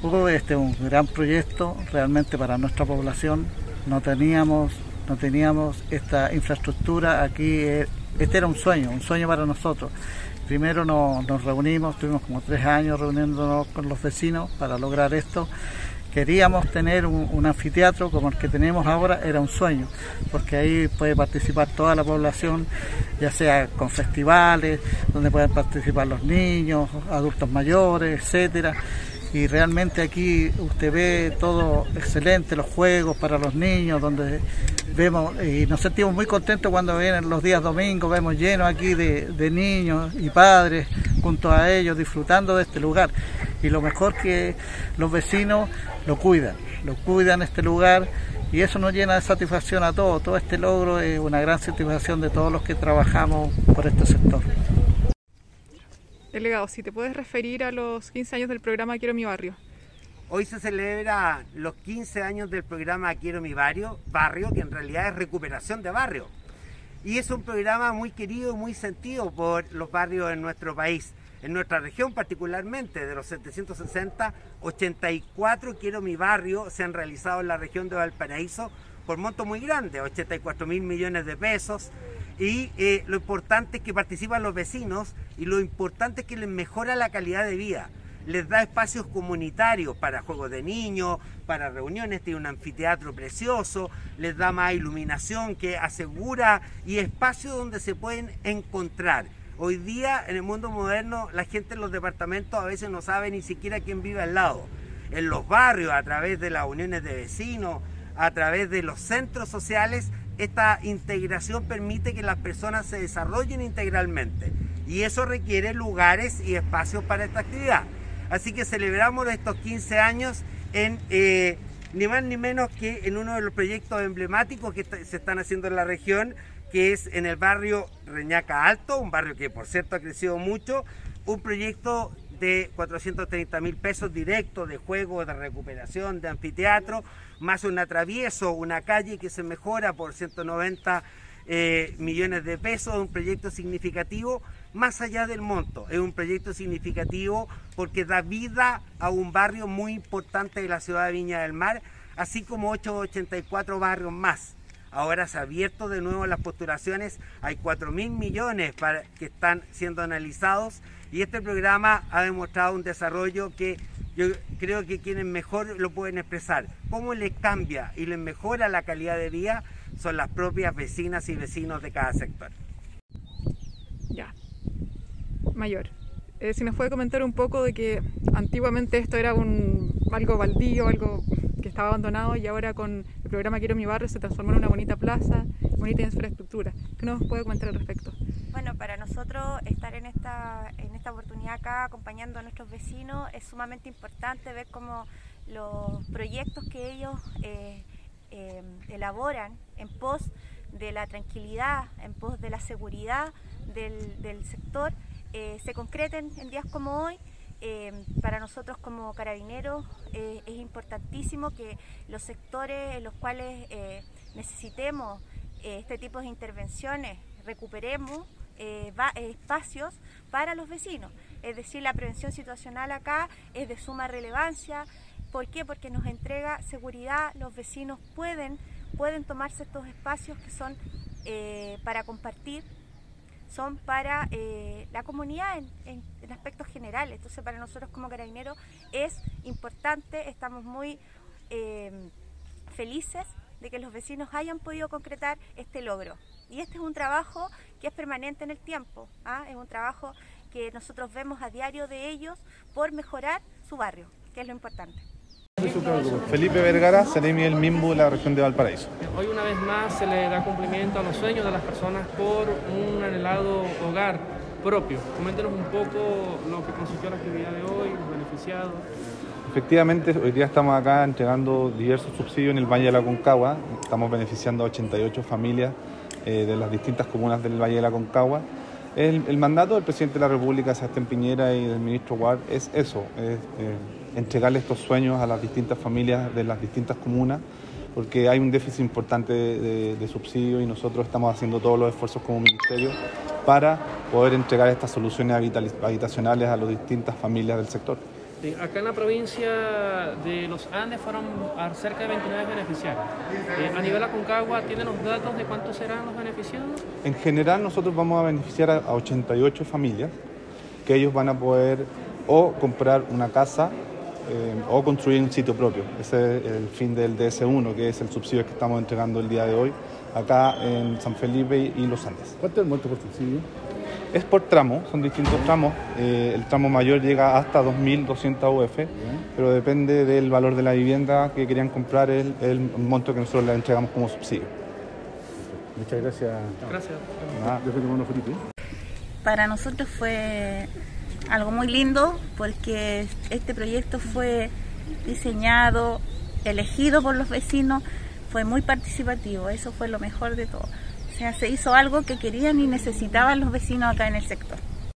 Este es un gran proyecto realmente para nuestra población. No teníamos, no teníamos esta infraestructura aquí. eh, Este era un sueño, un sueño para nosotros. Primero nos, reunimos, tuvimos como tres años reuniéndonos con los vecinos para lograr esto. Queríamos tener un, un anfiteatro como el que tenemos ahora, era un sueño, porque ahí puede participar toda la población, ya sea con festivales, donde pueden participar los niños, adultos mayores, etcétera y realmente aquí usted ve todo excelente, los juegos para los niños, donde vemos y nos sentimos muy contentos cuando vienen los días domingos, vemos llenos aquí de, de niños y padres junto a ellos disfrutando de este lugar. Y lo mejor que los vecinos lo cuidan, lo cuidan este lugar y eso nos llena de satisfacción a todos. Todo este logro es una gran satisfacción de todos los que trabajamos por este sector. Delegado, si te puedes referir a los 15 años del programa Quiero mi barrio. Hoy se celebra los 15 años del programa Quiero mi barrio, barrio que en realidad es recuperación de barrio. Y es un programa muy querido y muy sentido por los barrios en nuestro país. En nuestra región particularmente, de los 760, 84 Quiero mi barrio se han realizado en la región de Valparaíso por monto muy grande, 84 mil millones de pesos. Y eh, lo importante es que participan los vecinos y lo importante es que les mejora la calidad de vida les da espacios comunitarios para juegos de niños, para reuniones, tiene un anfiteatro precioso, les da más iluminación que asegura y espacios donde se pueden encontrar. Hoy día en el mundo moderno la gente en los departamentos a veces no sabe ni siquiera quién vive al lado. En los barrios, a través de las uniones de vecinos, a través de los centros sociales, esta integración permite que las personas se desarrollen integralmente y eso requiere lugares y espacios para esta actividad. Así que celebramos estos 15 años en eh, ni más ni menos que en uno de los proyectos emblemáticos que se están haciendo en la región, que es en el barrio Reñaca Alto, un barrio que por cierto ha crecido mucho, un proyecto de 430 mil pesos directos de juego, de recuperación, de anfiteatro, más un atravieso, una calle que se mejora por 190 eh, millones de pesos, un proyecto significativo más allá del monto. Es un proyecto significativo porque da vida a un barrio muy importante de la ciudad de Viña del Mar, así como 884 barrios más. Ahora se ha abierto de nuevo las postulaciones, hay 4 mil millones para, que están siendo analizados y este programa ha demostrado un desarrollo que yo creo que quienes mejor lo pueden expresar. ¿Cómo le cambia y le mejora la calidad de vida? Son las propias vecinas y vecinos de cada sector. Ya. Mayor. Eh, si nos puede comentar un poco de que antiguamente esto era un algo baldío, algo que estaba abandonado y ahora con el programa Quiero mi barrio se transformó en una bonita plaza, bonita infraestructura. ¿Qué nos puede comentar al respecto? Bueno, para nosotros estar en esta, en esta oportunidad acá acompañando a nuestros vecinos es sumamente importante ver cómo los proyectos que ellos eh, eh, elaboran en pos de la tranquilidad, en pos de la seguridad del, del sector, eh, se concreten en días como hoy. Eh, para nosotros como carabineros eh, es importantísimo que los sectores en los cuales eh, necesitemos eh, este tipo de intervenciones recuperemos espacios para los vecinos. Es decir, la prevención situacional acá es de suma relevancia. ¿Por qué? Porque nos entrega seguridad, los vecinos pueden, pueden tomarse estos espacios que son para compartir, son para eh, la comunidad en, aspectos generales. Entonces, para nosotros como carabineros es importante, estamos muy eh, felices de que los vecinos hayan podido concretar este logro. Y este es un trabajo que es permanente en el tiempo, ¿ah? es un trabajo que nosotros vemos a diario de ellos por mejorar su barrio, que es lo importante. Felipe Vergara, Seremi el Mimbu de la región de Valparaíso. Hoy una vez más se le da cumplimiento a los sueños de las personas por un anhelado hogar propio. Coméntenos un poco lo que consistió la actividad de hoy, los beneficiados. Efectivamente, hoy día estamos acá entregando diversos subsidios en el Valle de la Concagua. Estamos beneficiando a 88 familias eh, de las distintas comunas del Valle de la Concagua. El, el mandato del presidente de la República, Sebastián Piñera, y del ministro Ward es eso, es eh, entregarle estos sueños a las distintas familias de las distintas comunas, porque hay un déficit importante de, de, de subsidios y nosotros estamos haciendo todos los esfuerzos como ministerio para poder entregar estas soluciones habitacionales a las distintas familias del sector. acá en la provincia de los Andes fueron cerca de 29 beneficiarios. Eh, a nivel Aconcagua, ¿tienen los datos de cuántos serán los beneficiados? En general nosotros vamos a beneficiar a 88 familias que ellos van a poder o comprar una casa eh, o construir un sitio propio. Ese es el fin del DS1, que es el subsidio que estamos entregando el día de hoy acá en San Felipe y Los Andes. ¿Cuánto es el monto por subsidio? Es por tramo, son distintos tramos. Eh, el tramo mayor llega hasta 2.200 UF, pero depende del valor de la vivienda que querían comprar, el, el monto que nosotros le entregamos como subsidio. Muchas gracias. Gracias. Para nosotros fue algo muy lindo porque este proyecto fue diseñado, elegido por los vecinos, fue muy participativo, eso fue lo mejor de todo. O sea, se hizo algo que querían y necesitaban los vecinos acá en el sector.